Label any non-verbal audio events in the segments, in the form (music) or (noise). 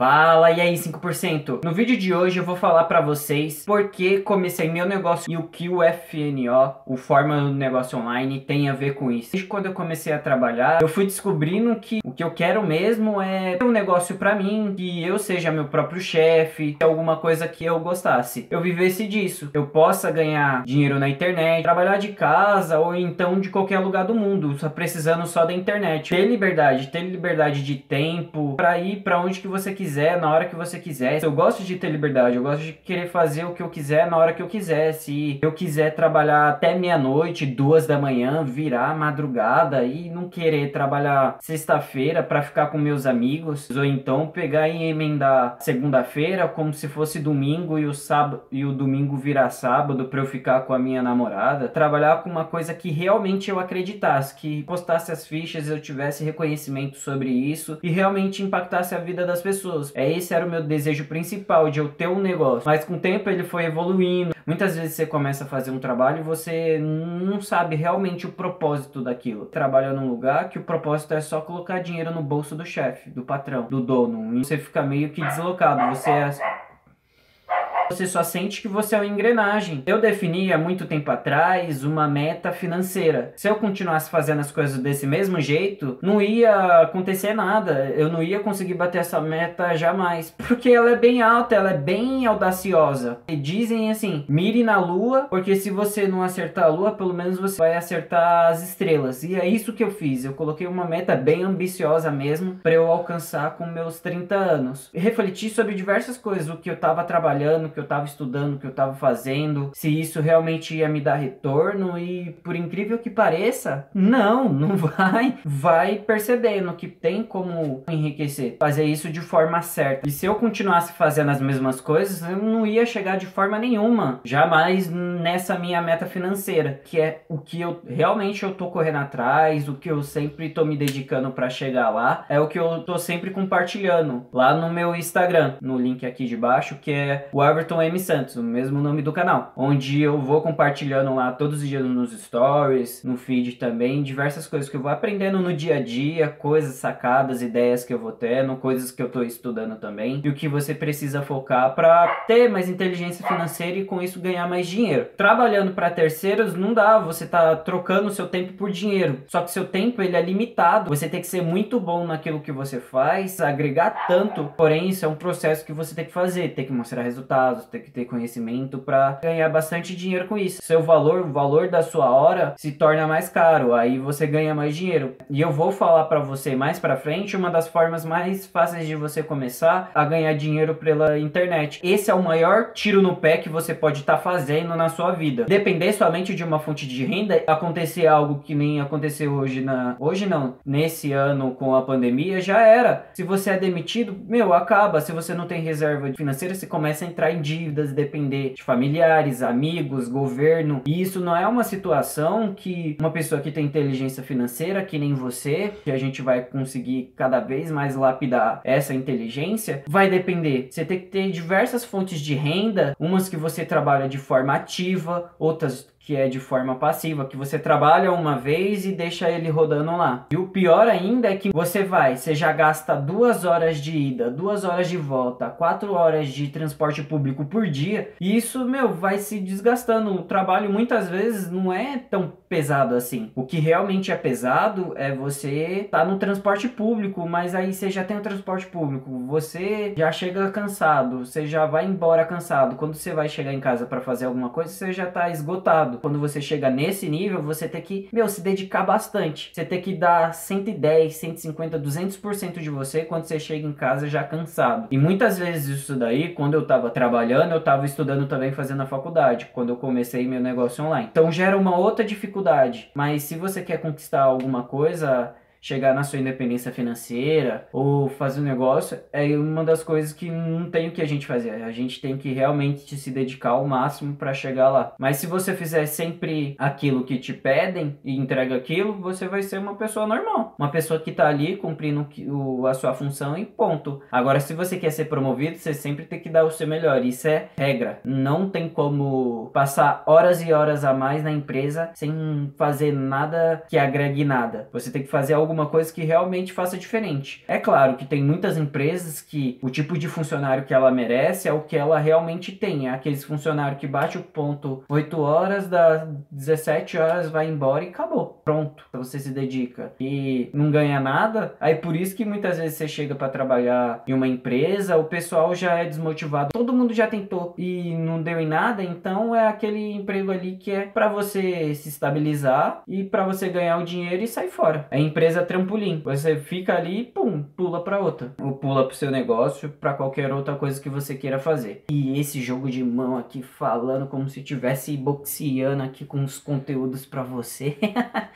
Fala, e aí 5%? No vídeo de hoje eu vou falar pra vocês por que comecei meu negócio e o que o FNO, o Fórmula do Negócio Online, tem a ver com isso. Desde quando eu comecei a trabalhar, eu fui descobrindo que o que eu quero mesmo é ter um negócio pra mim, que eu seja meu próprio chefe, alguma coisa que eu gostasse. Eu vivesse disso, eu possa ganhar dinheiro na internet, trabalhar de casa ou então de qualquer lugar do mundo, só precisando só da internet. Ter liberdade, ter liberdade de tempo pra ir pra onde que você quiser quiser, na hora que você quiser. Eu gosto de ter liberdade, eu gosto de querer fazer o que eu quiser na hora que eu quiser. Se eu quiser trabalhar até meia-noite, duas da manhã, virar madrugada e não querer trabalhar sexta-feira para ficar com meus amigos, ou então pegar e emendar segunda-feira como se fosse domingo e o sábado e o domingo virar sábado para eu ficar com a minha namorada, trabalhar com uma coisa que realmente eu acreditasse, que postasse as fichas, eu tivesse reconhecimento sobre isso e realmente impactasse a vida das pessoas É esse era o meu desejo principal de eu ter um negócio. Mas com o tempo ele foi evoluindo. Muitas vezes você começa a fazer um trabalho e você não sabe realmente o propósito daquilo. Trabalha num lugar que o propósito é só colocar dinheiro no bolso do chefe, do patrão, do dono. E você fica meio que deslocado. Você é você só sente que você é uma engrenagem. Eu defini há muito tempo atrás uma meta financeira. Se eu continuasse fazendo as coisas desse mesmo jeito, não ia acontecer nada. Eu não ia conseguir bater essa meta jamais. Porque ela é bem alta, ela é bem audaciosa. E dizem assim: mire na lua, porque se você não acertar a lua, pelo menos você vai acertar as estrelas. E é isso que eu fiz. Eu coloquei uma meta bem ambiciosa mesmo para eu alcançar com meus 30 anos. E refleti sobre diversas coisas, o que eu tava trabalhando, o que eu estava estudando, que eu estava fazendo, se isso realmente ia me dar retorno e por incrível que pareça, não, (laughs) não vai. Vai percebendo que tem como enriquecer, fazer isso de forma certa. E se eu continuasse fazendo as mesmas coisas, eu não ia chegar de forma nenhuma, jamais nessa minha meta financeira, que é o que eu realmente eu tô correndo atrás, o que eu sempre tô me dedicando para chegar lá, é o que eu tô sempre compartilhando lá no meu Instagram, no link aqui de baixo, que é o Everton Everton M Santos, o mesmo nome do canal, onde eu vou compartilhando lá todos os dias nos stories, no feed também, diversas coisas que eu vou aprendendo no dia a dia, coisas sacadas, ideias que eu vou tendo, coisas que eu tô estudando também, e o que você precisa focar para ter mais inteligência financeira e com isso ganhar mais dinheiro. Trabalhando para terceiros não dá, você tá trocando seu tempo por dinheiro. Só que seu tempo ele é limitado. Você tem que ser muito bom naquilo que você faz, agregar tanto. Porém, isso é um processo que você tem que fazer, tem que mostrar resultados tem que ter conhecimento para ganhar bastante dinheiro com isso. Seu valor, o valor da sua hora se torna mais caro, aí você ganha mais dinheiro. E eu vou falar para você mais para frente uma das formas mais fáceis de você começar a ganhar dinheiro pela internet. Esse é o maior tiro no pé que você pode estar tá fazendo na sua vida. Depender somente de uma fonte de renda, acontecer algo que nem aconteceu hoje na hoje não, nesse ano com a pandemia já era. Se você é demitido, meu, acaba. Se você não tem reserva financeira, você começa a entrar em dívidas, depender de familiares, amigos, governo. E isso não é uma situação que uma pessoa que tem inteligência financeira, que nem você, que a gente vai conseguir cada vez mais lapidar essa inteligência, vai depender. Você tem que ter diversas fontes de renda, umas que você trabalha de forma ativa, outras que é de forma passiva, que você trabalha uma vez e deixa ele rodando lá. E o pior ainda é que você vai, você já gasta duas horas de ida, duas horas de volta, quatro horas de transporte público por dia, e isso, meu, vai se desgastando. O trabalho muitas vezes não é tão pesado assim. O que realmente é pesado é você tá no transporte público, mas aí você já tem o transporte público, você já chega cansado, você já vai embora cansado. Quando você vai chegar em casa para fazer alguma coisa, você já tá esgotado Quando você chega nesse nível, você tem que, meu, se dedicar bastante. Você tem que dar 110, 150, 200% de você quando você chega em casa já cansado. E muitas vezes isso daí, quando eu tava trabalhando, eu tava estudando também fazendo a faculdade, quando eu comecei meu negócio online. Então gera uma outra dificuldade. Mas se você quer conquistar alguma coisa, chegar na sua independência financeira ou fazer um negócio é uma das coisas que não tem o que a gente fazer. A gente tem que realmente se dedicar ao máximo para chegar lá. Mas se você fizer sempre aquilo que te pedem e entrega aquilo, você vai ser uma pessoa normal, uma pessoa que tá ali cumprindo o, a sua função e ponto. Agora, se você quer ser promovido, você sempre tem que dar o seu melhor. Isso é regra. Não tem como passar horas e horas a mais na empresa sem fazer nada que agregue nada. Você tem que fazer algo alguma coisa que realmente faça diferente. É claro que tem muitas empresas que o tipo de funcionário que ela merece é o que ela realmente tem. É aqueles funcionários que bate o ponto 8 horas, das 17 horas vai embora e acabou. Pronto. Você se dedica e não ganha nada. Aí por isso que muitas vezes você chega para trabalhar em uma empresa, o pessoal já é desmotivado. Todo mundo já tentou e não deu em nada, então é aquele emprego ali que é para você se estabilizar e para você ganhar o dinheiro e sair fora. É empresa trampolim. Você fica ali, pum, pula para outra. Ou pula pro seu negócio, para qualquer outra coisa que você queira fazer. E esse jogo de mão aqui falando como se tivesse boxeando aqui com os conteúdos para você. (laughs)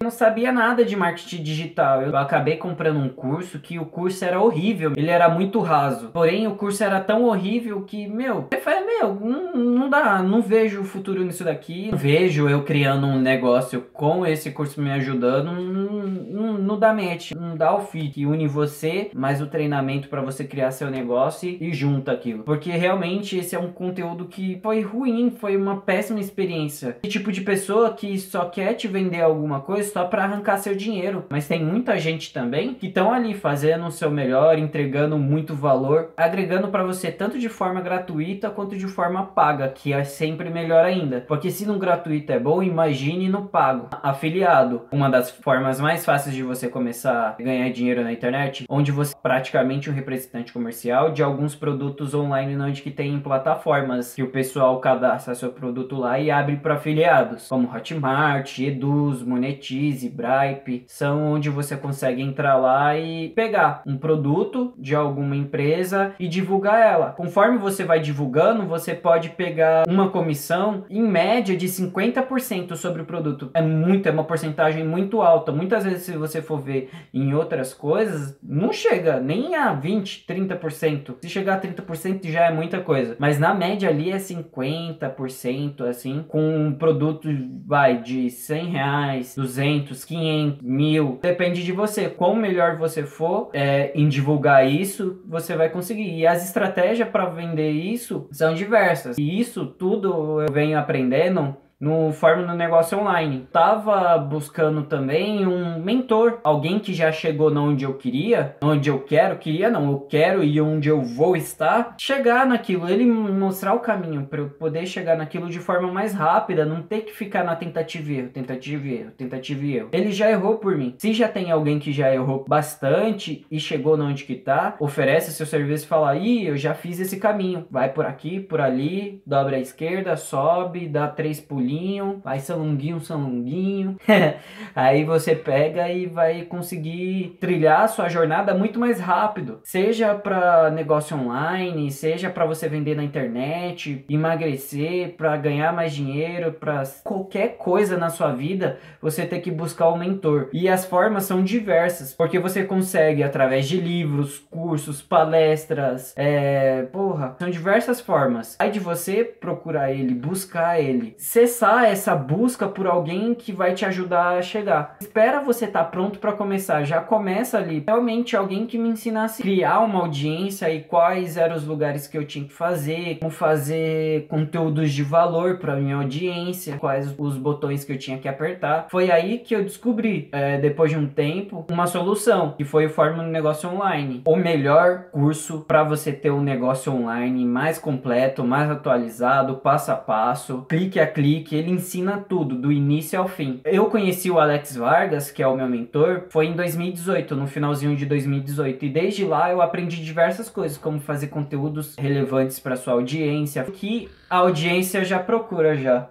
eu não sabia nada de marketing digital. Eu acabei comprando um curso que o curso era horrível. Ele era muito raso. Porém, o curso era tão horrível que, meu, eu falei, meu, não, não dá, não vejo o futuro nisso daqui. Não vejo eu criando um negócio com esse curso me ajudando. Não, não, não dá match, não dá o fit que une você, mais o treinamento para você criar seu negócio e junta aquilo. Porque realmente esse é um conteúdo que foi ruim, foi uma péssima experiência. Que tipo de pessoa que só quer te vender alguma coisa só para arrancar seu dinheiro. Mas tem muita gente também que estão ali fazendo o seu melhor, entregando muito valor, agregando para você tanto de forma gratuita quanto de forma paga, que é sempre melhor ainda. Porque se no gratuito é bom, imagine no pago. Afiliado, uma das formas mais fáceis de você começar a ganhar dinheiro na internet, onde você é praticamente um representante comercial de alguns produtos online onde que tem plataformas que o pessoal cadastra seu produto lá e abre para afiliados, como Hotmart, Eduz, Monetize, Bripe, são onde você consegue entrar lá e pegar um produto de alguma empresa e divulgar ela. Conforme você vai divulgando, você pode pegar uma comissão em média de 50% sobre o produto. É muito, é uma porcentagem muito alta. Muitas vezes se você for ver em outras coisas, não chega nem a 20, 30%. Se chegar a 30% já é muita coisa. Mas na média ali é 50%, assim, com um produto, vai, de 100 reais, 200, 500, mil. Depende de você. Quão melhor você for é, em divulgar isso, você vai conseguir. E as estratégias para vender isso são diversas. E isso tudo eu venho aprendendo no no Negócio Online. Tava buscando também um mentor, alguém que já chegou onde eu queria, onde eu quero, queria não, eu quero e onde eu vou estar, chegar naquilo, ele mostrar o caminho para eu poder chegar naquilo de forma mais rápida, não ter que ficar na tentativa e erro, tentativa e erro, tentativa e erro. Ele já errou por mim. Se já tem alguém que já errou bastante e chegou onde que tá, oferece seu serviço e fala: "Ih, eu já fiz esse caminho. Vai por aqui, por ali, dobra à esquerda, sobe, dá três pulinhos pulinho, vai salunguinho, salunguinho. (laughs) Aí você pega e vai conseguir trilhar sua jornada muito mais rápido. Seja para negócio online, seja para você vender na internet, emagrecer, para ganhar mais dinheiro, para qualquer coisa na sua vida, você tem que buscar um mentor. E as formas são diversas, porque você consegue através de livros, cursos, palestras, é, porra, são diversas formas. Aí de você procurar ele, buscar ele, cessar essa busca por alguém que vai te ajudar a chegar. Espera você estar tá pronto para começar, já começa ali. Realmente alguém que me ensinasse a criar uma audiência e quais eram os lugares que eu tinha que fazer, como fazer conteúdos de valor para minha audiência, quais os botões que eu tinha que apertar. Foi aí que eu descobri, é, depois de um tempo, uma solução, que foi o Fórmula no Negócio Online. O melhor curso para você ter um negócio online mais completo, mais atualizado, passo a passo, clique a clique ele ensina tudo, do início ao fim. Eu conheci o Alex Vargas, que é o meu mentor, foi em 2018, no finalzinho de 2018, e desde lá eu aprendi diversas coisas, como fazer conteúdos relevantes para sua audiência, que a audiência já procura já.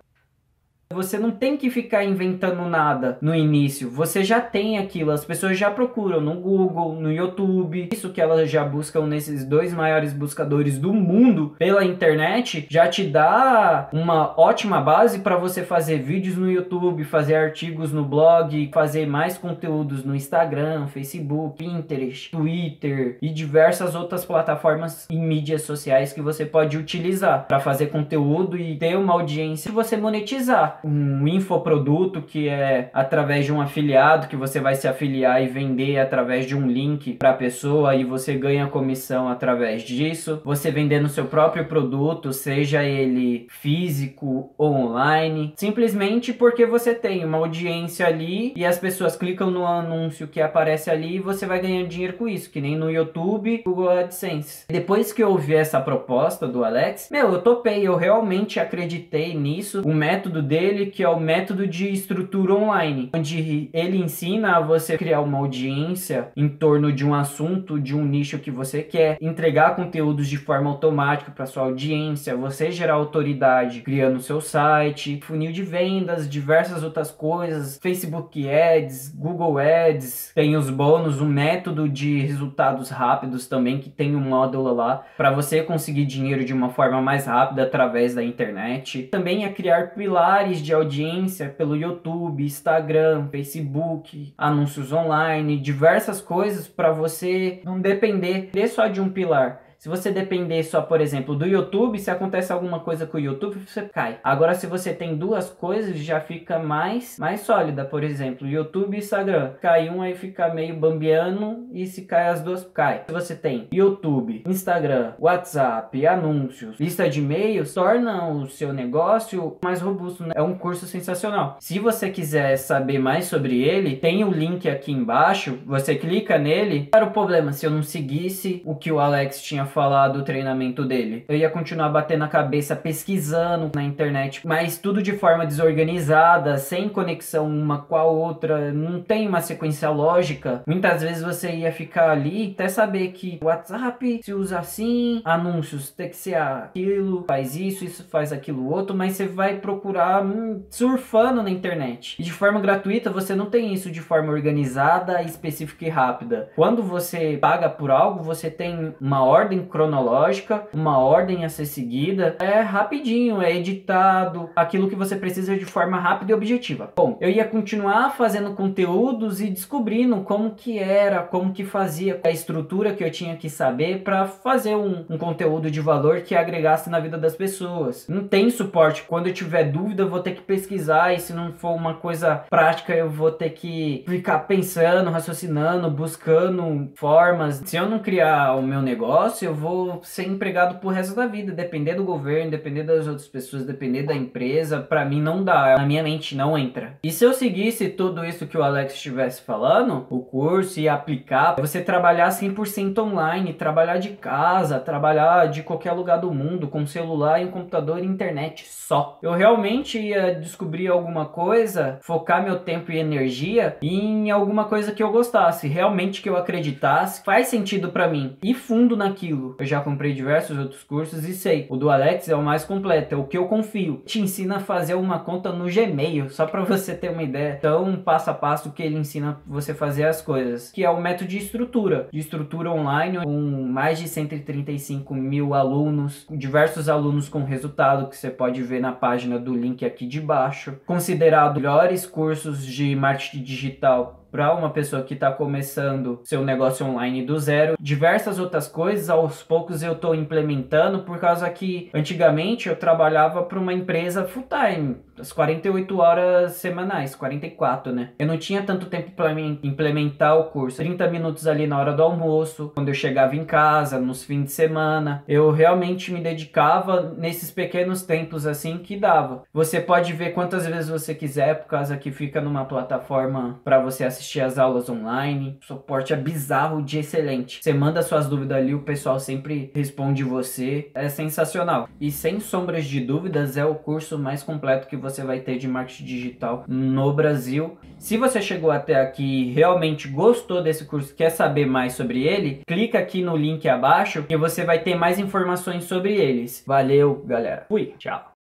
Você não tem que ficar inventando nada no início. Você já tem aquilo. As pessoas já procuram no Google, no YouTube. Isso que elas já buscam nesses dois maiores buscadores do mundo pela internet já te dá uma ótima base para você fazer vídeos no YouTube, fazer artigos no blog, fazer mais conteúdos no Instagram, Facebook, Pinterest, Twitter e diversas outras plataformas e mídias sociais que você pode utilizar para fazer conteúdo e ter uma audiência e você monetizar. Um infoproduto que é através de um afiliado que você vai se afiliar e vender através de um link para a pessoa e você ganha comissão através disso. Você vendendo seu próprio produto, seja ele físico ou online, simplesmente porque você tem uma audiência ali e as pessoas clicam no anúncio que aparece ali e você vai ganhando dinheiro com isso, que nem no YouTube, Google AdSense. Depois que eu ouvi essa proposta do Alex, meu, eu topei, eu realmente acreditei nisso. O método dele, que é o método de estrutura online, onde ele ensina a você criar uma audiência em torno de um assunto, de um nicho que você quer, entregar conteúdos de forma automática para sua audiência, você gerar autoridade criando seu site, funil de vendas, diversas outras coisas, Facebook Ads, Google Ads, tem os bônus, um método de resultados rápidos também que tem um módulo lá para você conseguir dinheiro de uma forma mais rápida através da internet. Também é criar pilares de audiência pelo YouTube, Instagram, Facebook, anúncios online, diversas coisas para você não depender só de um pilar. Se você depender só, por exemplo, do YouTube, se acontece alguma coisa com o YouTube, você cai. Agora, se você tem duas coisas, já fica mais, mais sólida. Por exemplo, YouTube e Instagram. Cai um aí fica meio bambiano e se cai as duas, cai. Se você tem YouTube, Instagram, WhatsApp, anúncios, lista de e-mails, torna o seu negócio mais robusto. Né? É um curso sensacional. Se você quiser saber mais sobre ele, tem o link aqui embaixo. Você clica nele. Para o problema, se eu não seguisse o que o Alex tinha falar do treinamento dele. Eu ia continuar batendo a cabeça pesquisando na internet, mas tudo de forma desorganizada, sem conexão uma com a outra, não tem uma sequência lógica. Muitas vezes você ia ficar ali até saber que WhatsApp se usa assim, anúncios tem que ser aquilo, faz isso, isso faz aquilo outro, mas você vai procurar hum, surfando na internet. E de forma gratuita você não tem isso de forma organizada, específica e rápida. Quando você paga por algo, você tem uma ordem ordem cronológica, uma ordem a ser seguida. É rapidinho, é editado, aquilo que você precisa de forma rápida e objetiva. Bom, eu ia continuar fazendo conteúdos e descobrindo como que era, como que fazia, a estrutura que eu tinha que saber para fazer um, um conteúdo de valor que agregasse na vida das pessoas. Não tem suporte. Quando eu tiver dúvida, eu vou ter que pesquisar e se não for uma coisa prática, eu vou ter que ficar pensando, raciocinando, buscando formas. Se eu não criar o meu negócio, eu vou ser empregado pro resto da vida, depender do governo, depender das outras pessoas, depender da empresa, para mim não dá, na minha mente não entra. E se eu seguisse tudo isso que o Alex estivesse falando, o curso e aplicar, você trabalhar 100% online, trabalhar de casa, trabalhar de qualquer lugar do mundo, com celular e um computador e internet só. Eu realmente ia descobrir alguma coisa, focar meu tempo e energia em alguma coisa que eu gostasse, realmente que eu acreditasse, faz sentido para mim, e fundo naquilo Eu já comprei diversos outros cursos e sei. O do Alex é o mais completo, é o que eu confio. Te ensina a fazer uma conta no Gmail, só para você ter uma ideia. Então, passo a passo que ele ensina você fazer as coisas, que é o método de estrutura, de estrutura online, com mais de 135 mil alunos, diversos alunos com resultado que você pode ver na página do link aqui de baixo. Considerado melhores cursos de marketing digital para uma pessoa que está começando seu negócio online do zero. Diversas outras coisas, aos poucos eu estou implementando, por causa que antigamente eu trabalhava para uma empresa full time, as 48 horas semanais, 44, né? Eu não tinha tanto tempo para implementar o curso. 30 minutos ali na hora do almoço, quando eu chegava em casa, nos fins de semana. Eu realmente me dedicava nesses pequenos tempos assim que dava. Você pode ver quantas vezes você quiser, por causa que fica numa plataforma para você assistir as aulas online. O suporte é bizarro de excelente. Você manda suas dúvidas ali, o pessoal sempre responde você. É sensacional. E sem sombras de dúvidas, é o curso mais completo que você vai ter de marketing digital no Brasil. Se você chegou até aqui e realmente gostou desse curso, quer saber mais sobre ele, clica aqui no link abaixo que você vai ter mais informações sobre eles. Valeu, galera. Fui, tchau.